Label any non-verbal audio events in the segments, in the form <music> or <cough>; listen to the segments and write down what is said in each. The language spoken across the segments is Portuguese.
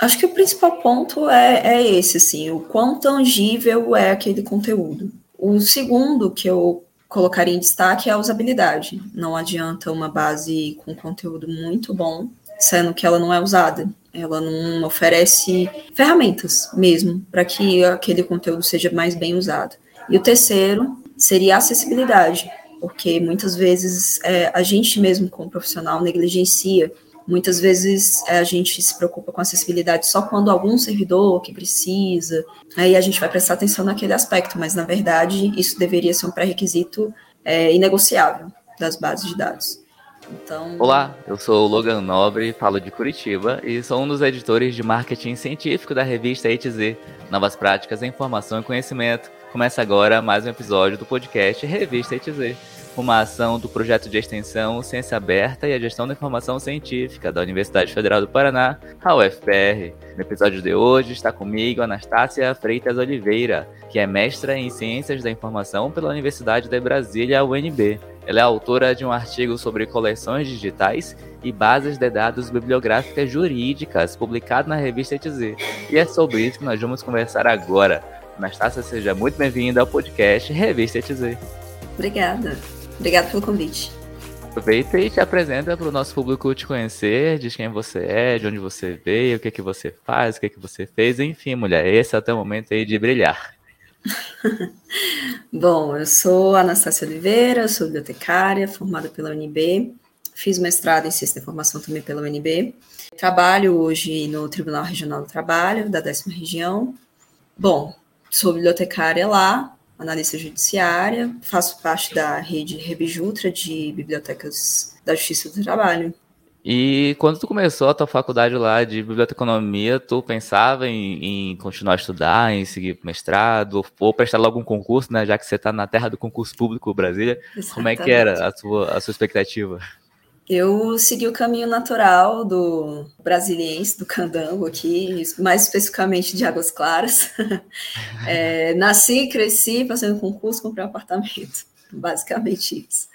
Acho que o principal ponto é, é esse, assim, o quão tangível é aquele conteúdo. O segundo que eu colocaria em destaque é a usabilidade. Não adianta uma base com conteúdo muito bom, sendo que ela não é usada. Ela não oferece ferramentas mesmo para que aquele conteúdo seja mais bem usado. E o terceiro seria a acessibilidade, porque muitas vezes é, a gente mesmo, como profissional, negligencia Muitas vezes é, a gente se preocupa com acessibilidade só quando algum servidor que precisa, aí a gente vai prestar atenção naquele aspecto, mas na verdade isso deveria ser um pré-requisito é, inegociável das bases de dados. Então... Olá, eu sou o Logan Nobre, falo de Curitiba e sou um dos editores de marketing científico da revista ETZ, Novas Práticas em Informação e Conhecimento. Começa agora mais um episódio do podcast Revista ETZ uma ação do projeto de extensão Ciência Aberta e a Gestão da Informação Científica da Universidade Federal do Paraná, a UFPR. No episódio de hoje está comigo Anastácia Freitas Oliveira, que é mestra em Ciências da Informação pela Universidade de Brasília, UNB. Ela é autora de um artigo sobre coleções digitais e bases de dados bibliográficas jurídicas, publicado na revista ETZ. E é sobre isso que nós vamos conversar agora. Anastácia, seja muito bem-vinda ao podcast Revista ETZ. Obrigada. Obrigada pelo convite. Aproveita e te apresenta para o nosso público te conhecer, diz quem você é, de onde você veio, o que, que você faz, o que, que você fez, enfim, mulher, esse é o teu momento aí de brilhar. <laughs> Bom, eu sou Anastácia Oliveira, sou bibliotecária, formada pela UNB, fiz mestrado em Ciência da Informação também pela UNB, trabalho hoje no Tribunal Regional do Trabalho, da décima região. Bom, sou bibliotecária lá, analista judiciária, faço parte da rede Rebijutra de bibliotecas da Justiça do Trabalho. E quando tu começou a tua faculdade lá de biblioteconomia, tu pensava em, em continuar a estudar, em seguir mestrado, ou prestar logo um concurso, né? Já que você está na terra do concurso público Brasília. Exatamente. Como é que era a sua, a sua expectativa? Eu segui o caminho natural do brasiliense, do candango aqui, mais especificamente de Águas Claras. <laughs> É, nasci, cresci, fazendo concurso, comprei um apartamento, basicamente isso.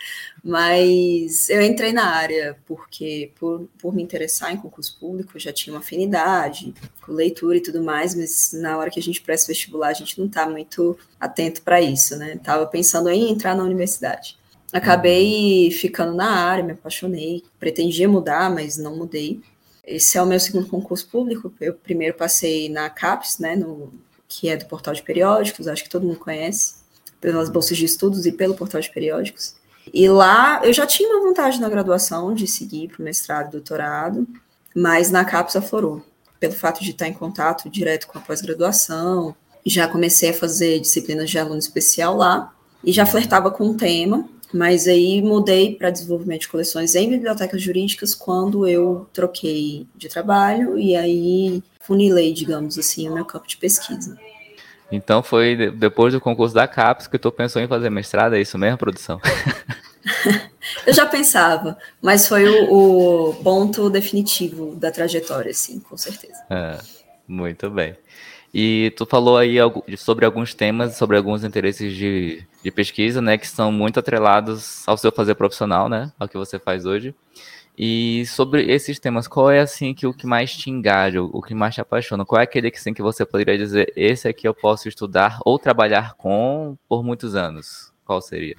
Mas eu entrei na área porque, por, por me interessar em concurso público, já tinha uma afinidade com leitura e tudo mais, mas na hora que a gente presta vestibular, a gente não está muito atento para isso, né? Tava pensando em entrar na universidade. Acabei ficando na área, me apaixonei, pretendia mudar, mas não mudei. Esse é o meu segundo concurso público. Eu primeiro passei na CAPES, né, no, que é do portal de periódicos, acho que todo mundo conhece, pelas bolsas de estudos e pelo portal de periódicos. E lá eu já tinha uma vontade na graduação de seguir para o mestrado e doutorado, mas na CAPES aflorou, pelo fato de estar em contato direto com a pós-graduação. Já comecei a fazer disciplinas de aluno especial lá e já flertava com o tema, mas aí mudei para desenvolvimento de coleções em bibliotecas jurídicas quando eu troquei de trabalho e aí funilei, digamos assim, o meu campo de pesquisa. Então foi depois do concurso da CAPES que tu pensou em fazer mestrado, é isso mesmo, produção? <laughs> eu já pensava, mas foi o, o, ponto definitivo da trajetória, sim, com certeza. É, muito bem. E tu falou aí sobre alguns temas, sobre alguns interesses de, de pesquisa, né, que são muito atrelados ao seu fazer profissional, né, ao que você faz hoje. E sobre esses temas, qual é assim que o que mais te engaja, o que mais te apaixona? Qual é aquele que, assim, que você poderia dizer, esse aqui eu posso estudar ou trabalhar com por muitos anos? Qual seria?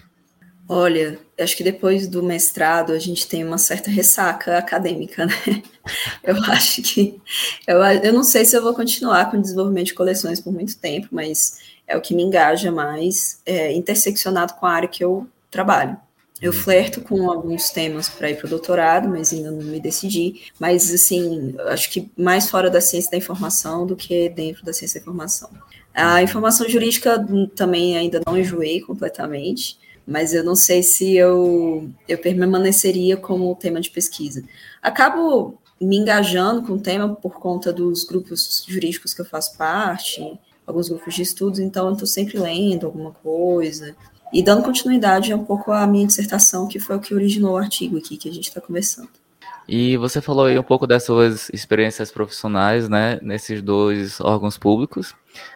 Olha, acho que depois do mestrado a gente tem uma certa ressaca acadêmica, né? <laughs> Eu acho que. Eu, eu não sei se eu vou continuar com o desenvolvimento de coleções por muito tempo, mas é o que me engaja mais, é, interseccionado com a área que eu trabalho. Eu uhum. flerto com alguns temas para ir para o doutorado, mas ainda não me decidi. Mas, assim, acho que mais fora da ciência da informação do que dentro da ciência da informação. A informação jurídica também ainda não enjoei completamente mas eu não sei se eu, eu permaneceria como tema de pesquisa. Acabo me engajando com o tema por conta dos grupos jurídicos que eu faço parte, alguns grupos de estudos, então eu estou sempre lendo alguma coisa e dando continuidade um pouco à minha dissertação, que foi o que originou o artigo aqui que a gente está conversando. E você falou aí um pouco das suas experiências profissionais, né, nesses dois órgãos públicos.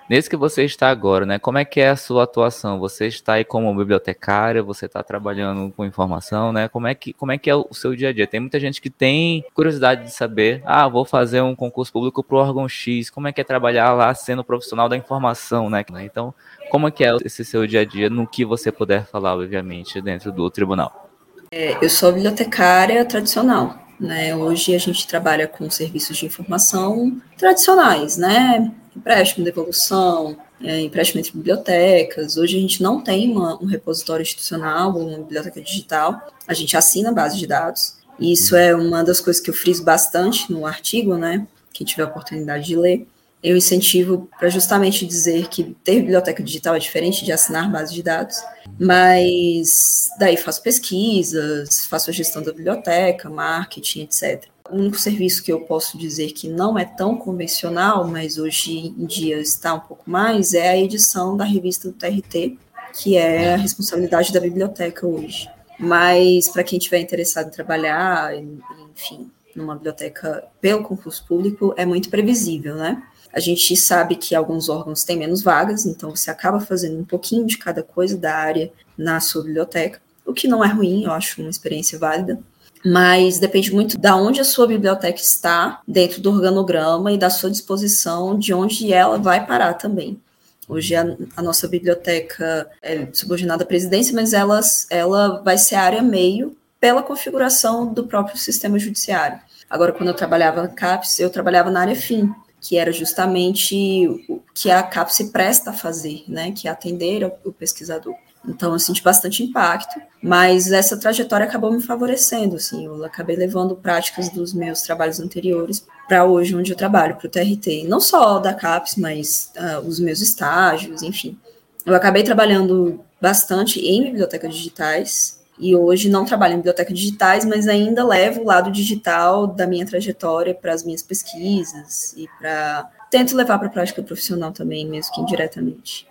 Nesse que você está agora, né, como é que é a sua atuação? Você está aí como bibliotecária, você está trabalhando com informação, né? Como é que como é que é o seu dia a dia? Tem muita gente que tem curiosidade de saber, ah, vou fazer um concurso público para o órgão X, como é que é trabalhar lá sendo profissional da informação, né? Então, como é que é esse seu dia a dia no que você puder falar, obviamente, dentro do tribunal? É, eu sou bibliotecária tradicional, né? Hoje a gente trabalha com serviços de informação tradicionais, né? Empréstimo, devolução, é, empréstimo entre bibliotecas. Hoje a gente não tem uma, um repositório institucional ou uma biblioteca digital, a gente assina a base de dados. Isso é uma das coisas que eu friso bastante no artigo, né? Quem tiver a oportunidade de ler. Eu incentivo para justamente dizer que ter biblioteca digital é diferente de assinar base de dados, mas daí faço pesquisas, faço a gestão da biblioteca, marketing, etc. O único serviço que eu posso dizer que não é tão convencional, mas hoje em dia está um pouco mais, é a edição da revista do TRT, que é a responsabilidade da biblioteca hoje. Mas para quem tiver interessado em trabalhar, enfim, numa biblioteca pelo concurso público, é muito previsível, né? A gente sabe que alguns órgãos têm menos vagas, então você acaba fazendo um pouquinho de cada coisa da área na sua biblioteca, o que não é ruim, eu acho uma experiência válida. Mas depende muito da onde a sua biblioteca está dentro do organograma e da sua disposição de onde ela vai parar também. Hoje a, a, nossa biblioteca é subordinada à presidência, mas ela, ela vai ser área meio pela configuração do próprio sistema judiciário. Agora, quando eu trabalhava na CAPES, eu trabalhava na área FIM, que era justamente o que a CAP se presta a fazer, né, que é atender o pesquisador. Então, eu senti bastante impacto, mas essa trajetória acabou me favorecendo, assim, eu acabei levando práticas dos meus trabalhos anteriores para hoje, onde eu trabalho, para o TRT, não só da CAPES, mas uh, os meus estágios, enfim. Eu acabei trabalhando bastante em bibliotecas digitais, e hoje não trabalho em bibliotecas digitais, mas ainda levo o lado digital da minha trajetória para as minhas pesquisas e para tento levar para a prática profissional também, mesmo que indiretamente.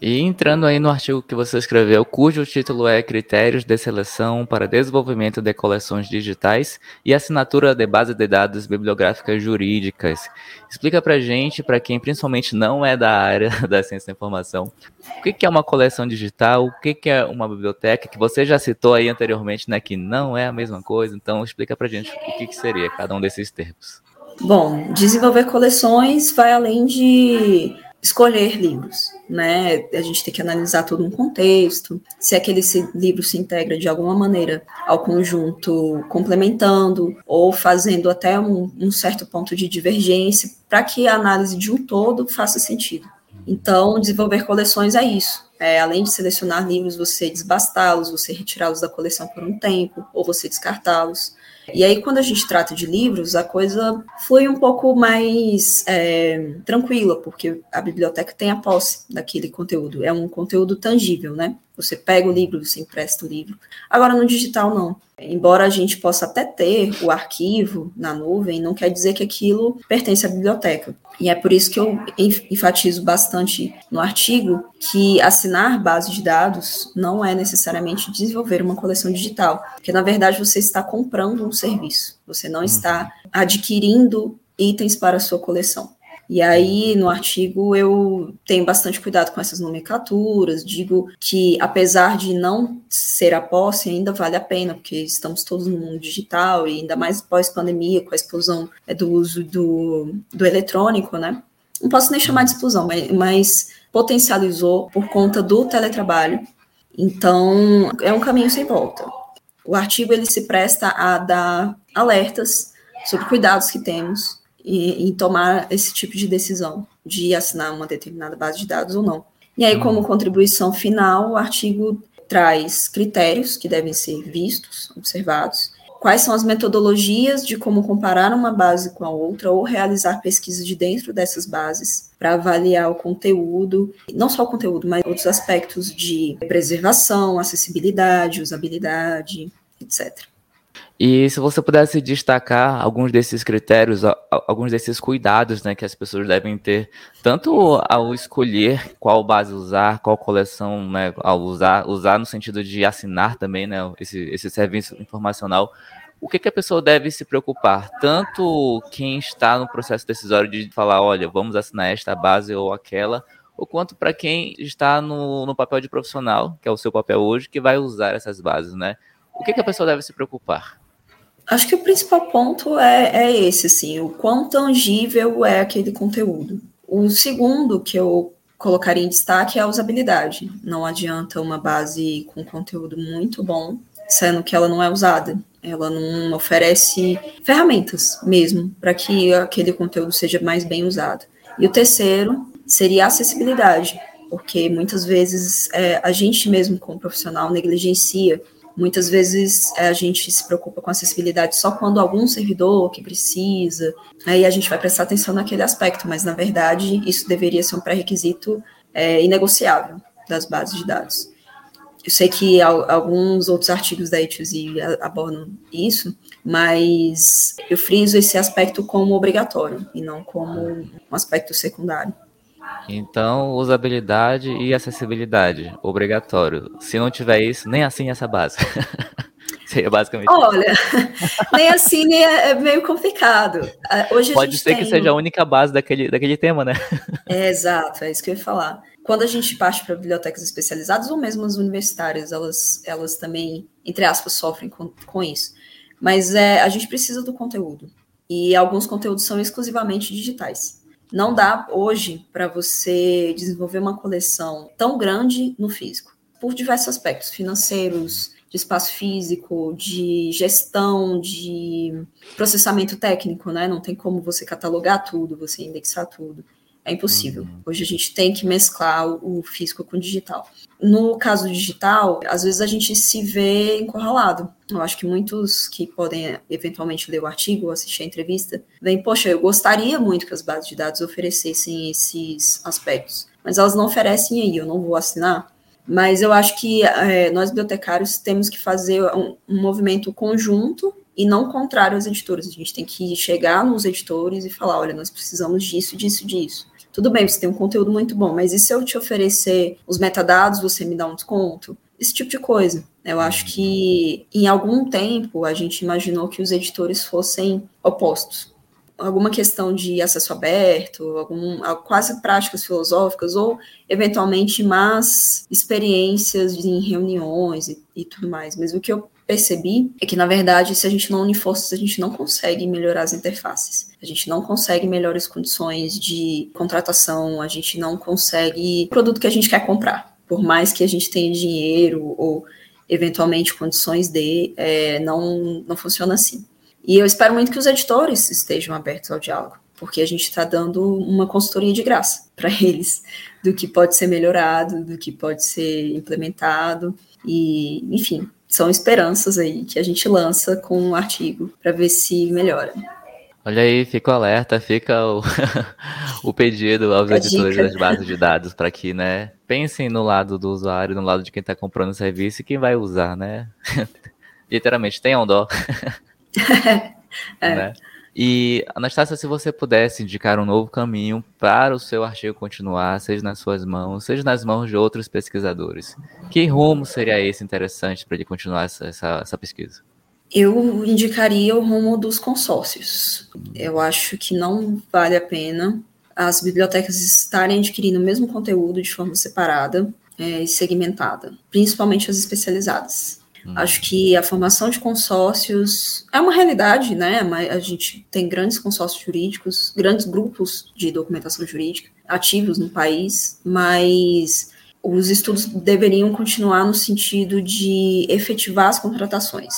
E entrando aí no artigo que você escreveu, cujo título é Critérios de Seleção para Desenvolvimento de Coleções Digitais e Assinatura de Base de Dados Bibliográficas Jurídicas. Explica para gente, para quem principalmente não é da área <laughs> da ciência da informação, o que é uma coleção digital, o que é uma biblioteca, que você já citou aí anteriormente, né, que não é a mesma coisa, então explica para gente o que, que seria cada um desses termos. Bom, desenvolver coleções vai além de escolher livros, né? A gente tem que analisar todo um contexto, se aquele livro se integra de alguma maneira ao conjunto, complementando ou fazendo até um, um certo ponto de divergência, para que a análise de um todo faça sentido. Então, desenvolver coleções é isso. É, além de selecionar livros, você desbastá-los, você retirá-los da coleção por um tempo, ou você descartá-los. E aí, quando a gente trata de livros, a coisa foi um pouco mais é, tranquila, porque a biblioteca tem a posse daquele conteúdo. É um conteúdo tangível, né? Você pega o livro, você empresta o livro. Agora, no digital, não. Embora a gente possa até ter o arquivo na nuvem, não quer dizer que aquilo pertence à biblioteca. E é por isso que eu enfatizo bastante no artigo que assinar base de dados não é necessariamente desenvolver uma coleção digital, porque na verdade você está comprando um serviço, você não está uhum. adquirindo itens para a sua coleção. E aí, no artigo, eu tenho bastante cuidado com essas nomenclaturas, digo que, apesar de não ser a posse, ainda vale a pena, porque estamos todos no mundo digital, e ainda mais pós-pandemia, com a explosão é, do uso do, do eletrônico, né? Não posso nem chamar de explosão, mas, mas potencializou por conta do teletrabalho. Então, é um caminho sem volta. O artigo ele se presta a dar alertas sobre cuidados que temos em, em tomar esse tipo de decisão, de assinar uma determinada base de dados ou não. E aí, como uhum. contribuição final, o artigo traz critérios que devem ser vistos, observados, quais são as metodologias de como comparar uma base com a outra ou realizar pesquisas de dentro dessas bases para avaliar o conteúdo, não só o conteúdo, mas outros aspectos de preservação, acessibilidade, usabilidade, etc. E se você pudesse destacar alguns desses critérios, alguns desses cuidados né, que as pessoas devem ter, tanto ao escolher qual base usar, qual coleção né, ao usar, usar no sentido de assinar também né, esse, esse serviço informacional, o que, que a pessoa deve se preocupar? Tanto quem está no processo decisório de falar, olha, vamos assinar esta base ou aquela, ou quanto para quem está no, no papel de profissional, que é o seu papel hoje, que vai usar essas bases, né? O que, que a pessoa deve se preocupar? Acho que o principal ponto é, é esse, assim, o quão tangível é aquele conteúdo. O segundo que eu colocaria em destaque é a usabilidade. Não adianta uma base com conteúdo muito bom, sendo que ela não é usada. Ela não oferece ferramentas mesmo para que aquele conteúdo seja mais bem usado. E o terceiro seria a acessibilidade, porque muitas vezes é, a gente mesmo, como profissional, negligencia. Muitas vezes é, a gente se preocupa com acessibilidade só quando algum servidor que precisa, aí a gente vai prestar atenção naquele aspecto, mas na verdade isso deveria ser um pré-requisito é, inegociável das bases de dados. Eu sei que alguns outros artigos da E2Z abordam isso, mas eu friso esse aspecto como obrigatório e não como um aspecto secundário. Então, usabilidade e acessibilidade, obrigatório. Se não tiver isso, nem assim essa base. <laughs> Seria basicamente. Olha, <laughs> nem assim nem é, é meio complicado. Ah, hoje Pode ser tem... que seja a única base daquele, daquele tema, né? <laughs> É, exato, é isso que eu ia falar. Quando a gente parte para bibliotecas especializadas, ou mesmo as universitárias, elas, elas também, entre aspas, sofrem com, com isso. Mas é, a gente precisa do conteúdo. E alguns conteúdos são exclusivamente digitais. Não dá hoje para você desenvolver uma coleção tão grande no físico, por diversos aspectos financeiros, de espaço físico, de gestão, de processamento técnico, né? Não tem como você catalogar tudo, você indexar tudo. É impossível. Uhum. Hoje a gente tem que mesclar o físico com o digital. No caso digital, às vezes a gente se vê encurralado. Eu acho que muitos que podem eventualmente ler o artigo ou assistir a entrevista, vêm, poxa, eu gostaria muito que as bases de dados oferecessem esses aspectos, mas elas não oferecem aí, eu não vou assinar. Mas eu acho que é, nós bibliotecários temos que fazer um, um movimento conjunto e não contrário às editoras. A gente tem que chegar nos editores e falar: olha, nós precisamos disso, disso, disso. Tudo bem, você tem um conteúdo muito bom, mas e se eu te oferecer os metadados, você me dá um desconto? Esse tipo de coisa. Eu acho que em algum tempo a gente imaginou que os editores fossem opostos. Alguma questão de acesso aberto, algum, quase práticas filosóficas, ou eventualmente más experiências em reuniões e, e tudo mais. Mas o que eu percebi é que, na verdade, se a gente não unir forças, a gente não consegue melhorar as interfaces. A gente não consegue melhores condições de contratação, a gente não consegue o produto que a gente quer comprar. Por mais que a gente tenha dinheiro ou, eventualmente, condições de, é, não, não funciona assim. E eu espero muito que os editores estejam abertos ao diálogo, porque a gente está dando uma consultoria de graça para <laughs> eles do que pode ser melhorado, do que pode ser implementado. E, enfim, são esperanças aí que a gente lança com um artigo para ver se melhora. Olha aí, fica o alerta, fica o, <laughs> o pedido aos a editores dica. das bases de dados para que, né, pensem no lado do usuário, no lado de quem está comprando o serviço e quem vai usar, né? <laughs> Literalmente, tenham dó. <laughs> é. né? E, Anastácia, se você pudesse indicar um novo caminho para o seu artigo continuar, seja nas suas mãos, seja nas mãos de outros pesquisadores, que rumo seria esse interessante para ele continuar essa, essa, essa pesquisa? Eu indicaria o rumo dos consórcios. Eu acho que não vale a pena as bibliotecas estarem adquirindo o mesmo conteúdo de forma separada é, e segmentada, principalmente as especializadas. Hum. Acho que a formação de consórcios é uma realidade, né? A gente tem grandes consórcios jurídicos, grandes grupos de documentação jurídica ativos no país, mas os estudos deveriam continuar no sentido de efetivar as contratações.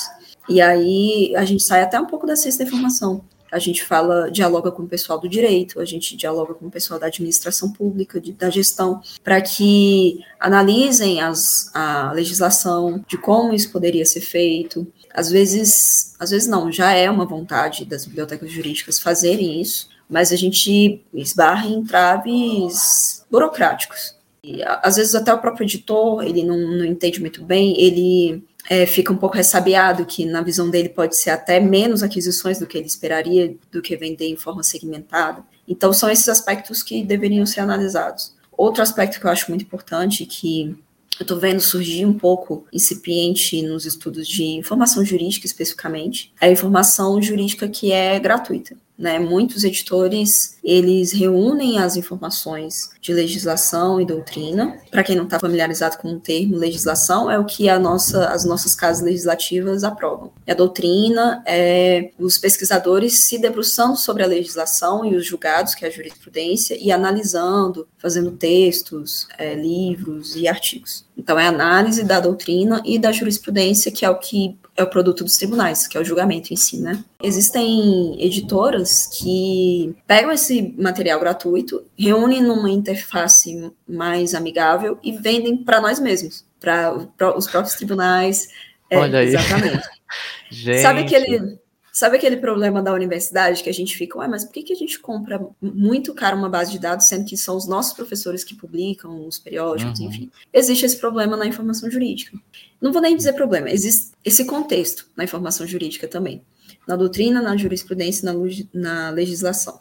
E aí a gente sai até um pouco da ciência da informação a gente fala, dialoga com o pessoal do direito, a gente dialoga com o pessoal da administração pública, de, da gestão, para que analisem as, a legislação, de como isso poderia ser feito. Às vezes, às vezes não, já é uma vontade das bibliotecas jurídicas fazerem isso, mas a gente esbarra em traves burocráticos. E, às vezes até o próprio editor, ele não, não entende muito bem, ele é, fica um pouco ressabiado, que na visão dele pode ser até menos aquisições do que ele esperaria, do que vender em forma segmentada. Então, são esses aspectos que deveriam ser analisados. Outro aspecto que eu acho muito importante, que eu estou vendo surgir um pouco incipiente nos estudos de informação jurídica especificamente, a informação jurídica que é gratuita. Né? Muitos editores eles reúnem as informações de legislação e doutrina. Para quem não está familiarizado com o termo legislação, é o que a nossa, as nossas casas legislativas aprovam. E a doutrina é os pesquisadores se debruçando sobre a legislação e os julgados, que é a jurisprudência, e analisando, fazendo textos, é, livros e artigos. Então, é a análise da doutrina e da jurisprudência, que é o que é o produto dos tribunais, que é o julgamento em si, né? Existem editoras que pegam esse material gratuito, reúnem numa interface mais amigável e vendem para nós mesmos, para os próprios tribunais. É, Olha aí. Exatamente. <laughs> Gente. Sabe aquele Sabe aquele problema da universidade que a gente fica, ué, mas por que, que a gente compra muito caro uma base de dados, sendo que são os nossos professores que publicam os periódicos, uhum. enfim? Existe esse problema na informação jurídica. Não vou nem dizer problema, existe esse contexto na informação jurídica também. Na doutrina, na jurisprudência, na, na legislação.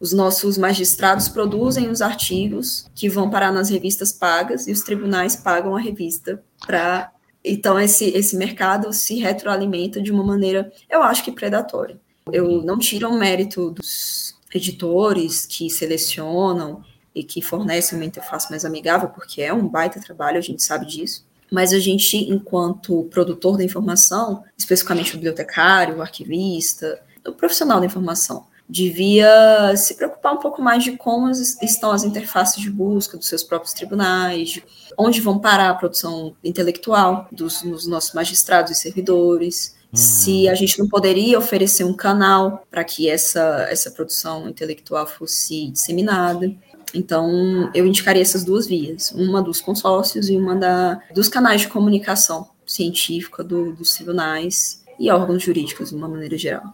Os nossos magistrados produzem os artigos que vão parar nas revistas pagas e os tribunais pagam a revista para então, esse, esse mercado se retroalimenta de uma maneira, eu acho que predatória. Eu não tiro o mérito dos editores que selecionam e que fornecem uma interface mais amigável, porque é um baita trabalho, a gente sabe disso. Mas a gente, enquanto produtor da informação, especificamente o bibliotecário, o arquivista, o profissional da informação, devia se preocupar um pouco mais de como estão as interfaces de busca dos seus próprios tribunais, onde vão parar a produção intelectual dos, dos nossos magistrados e servidores, uhum. se a gente não poderia oferecer um canal para que essa, essa produção intelectual fosse disseminada. Então, eu indicaria essas duas vias, uma dos consórcios e uma da, dos canais de comunicação científica do, dos tribunais e órgãos jurídicos, de uma maneira geral.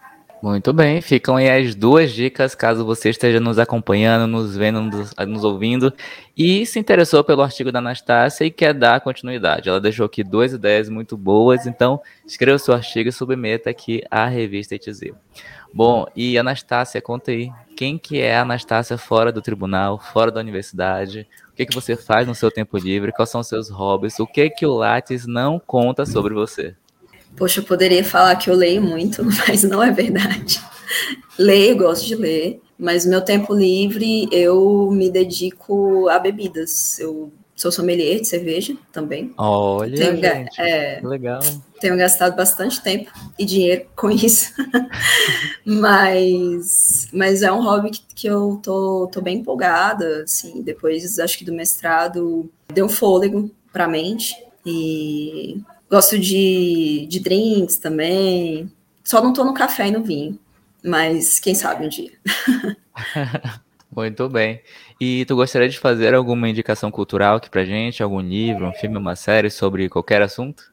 Muito bem, ficam aí as duas dicas, caso você esteja nos acompanhando, nos vendo, nos, nos, ouvindo e se interessou pelo artigo da Anastácia e quer dar continuidade. Ela deixou aqui duas ideias muito boas, então escreva o seu artigo e submeta aqui à revista ETZ. Bom, e Anastácia, conta aí, quem que é a Anastácia fora do tribunal, fora da universidade? O que, que você faz no seu tempo livre? Quais são os seus hobbies? O que que o Lattes não conta sobre você? Poxa, eu poderia falar que eu leio muito, <laughs> mas não é verdade. leio, gosto de ler, mas meu tempo livre eu me dedico a bebidas. Eu sou sommelier de cerveja também. Olha, tenho, gente, é, legal. Tenho gastado bastante tempo e dinheiro com isso, <laughs> mas, mas é um hobby que, que eu tô, tô bem empolgada, assim, depois acho que do mestrado deu um fôlego para a mente e Gosto de, de drinks também. Só não tô no café e no vinho. Mas quem sabe um dia. <laughs> Muito bem. E tu gostaria de fazer alguma indicação cultural aqui pra gente? Algum livro, um filme, uma série sobre qualquer assunto?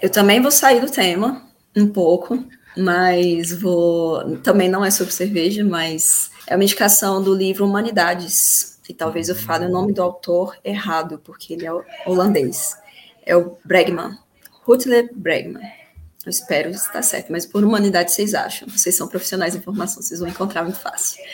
Eu também vou sair do tema um pouco, mas vou. Também não é sobre cerveja, mas é uma indicação do livro Humanidades. E talvez eu fale o nome do autor errado, porque ele é holandês. É o Bregman. Rutler Bregman. Eu espero estar certo, mas por humanidade vocês acham. Vocês são profissionais de informação, vocês vão encontrar muito fácil.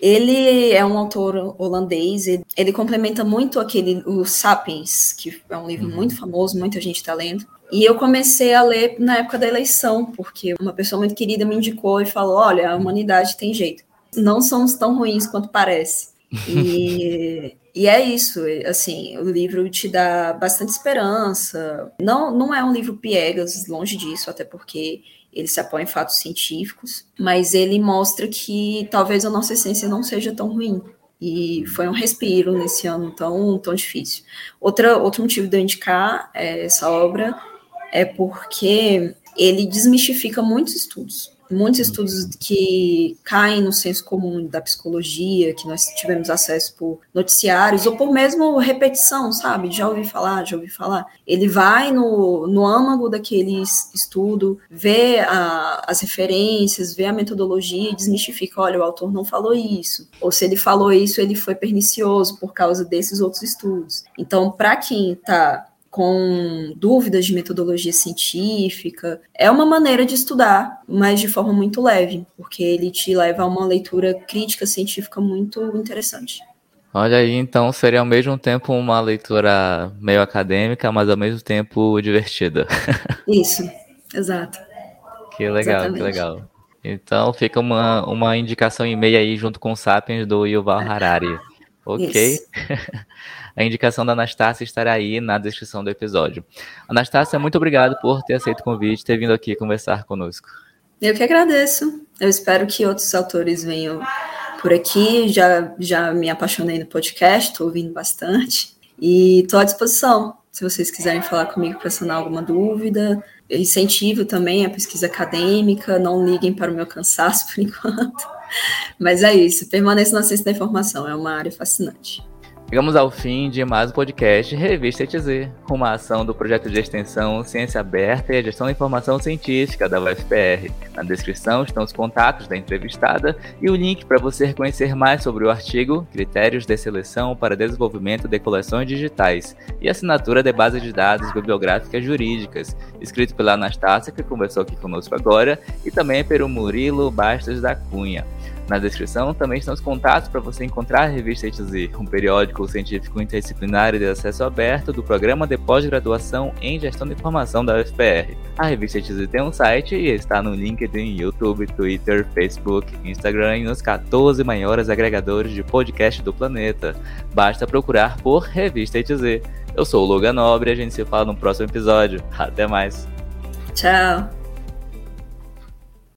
Ele é um autor holandês, ele, ele complementa muito aquele, o Sapiens, que é um livro uhum. muito famoso, muita gente está lendo. E eu comecei a ler na época da eleição, porque uma pessoa muito querida me indicou e falou: olha, a humanidade tem jeito. Não somos tão ruins quanto parece. E <laughs> e é isso, assim, o livro te dá bastante esperança. Não, não é um livro piegas, longe disso, até porque ele se apoia em fatos científicos, mas ele mostra que talvez a nossa essência não seja tão ruim. E foi um respiro nesse ano tão, tão difícil. Outra, outro motivo de eu indicar essa obra é porque ele desmistifica muitos estudos muitos estudos que caem no senso comum da psicologia, que nós tivemos acesso por noticiários, ou por mesmo repetição, sabe? Já ouvi falar, já ouvi falar. Ele vai no, no âmago daquele estudo, vê a, as referências, vê a metodologia e desmistifica: olha, o autor não falou isso. Ou se ele falou isso, ele foi pernicioso por causa desses outros estudos. Então, para quem está com dúvidas de metodologia científica. É uma maneira de estudar, mas de forma muito leve, porque ele te leva a uma leitura crítica científica muito interessante. Olha aí, então seria ao mesmo tempo uma leitura meio acadêmica, mas ao mesmo tempo divertida. <laughs> Isso, exato. Que legal, Exatamente. que legal. Então fica uma, uma indicação e meia aí junto com o Sapiens do Yuval Harari. Ok? <laughs> A indicação da Anastácia estará aí na descrição do episódio. Anastácia, muito obrigado por ter aceito o convite ter vindo aqui conversar conosco. Eu que agradeço. Eu espero que outros autores venham por aqui, já, já me apaixonei no podcast, estou ouvindo bastante e estou à disposição. Se vocês quiserem falar comigo para sanar alguma dúvida, eu incentivo também a pesquisa acadêmica, não liguem para o meu cansaço por <laughs> enquanto. Mas é isso, permaneça na ciência da informação, é uma área fascinante. Chegamos ao fim de mais um podcast Revista ETZ, uma ação do projeto de extensão Ciência Aberta e a Gestão da Informação Científica da UFPR. Na descrição estão os contatos da entrevistada e o link para você conhecer mais sobre o artigo Critérios de Seleção para Desenvolvimento de Coleções Digitais e assinatura de base de dados bibliográficas jurídicas, escrito pela Anastácia, que conversou aqui conosco agora, e também pelo Murilo Bastos da Cunha. Na descrição também estão os contatos para você encontrar a revista ETZ, um periódico científico interdisciplinar de acesso aberto do programa de pós-graduação em gestão de informação da UFPR. A revista ETZ tem um site e está no LinkedIn, YouTube, Twitter, Facebook, Instagram e nos 14 maiores agregadores de podcast do planeta. Basta procurar por Revista ETZ. Eu sou o Logan Nobre e a gente se fala no próximo episódio. Até mais. Tchau.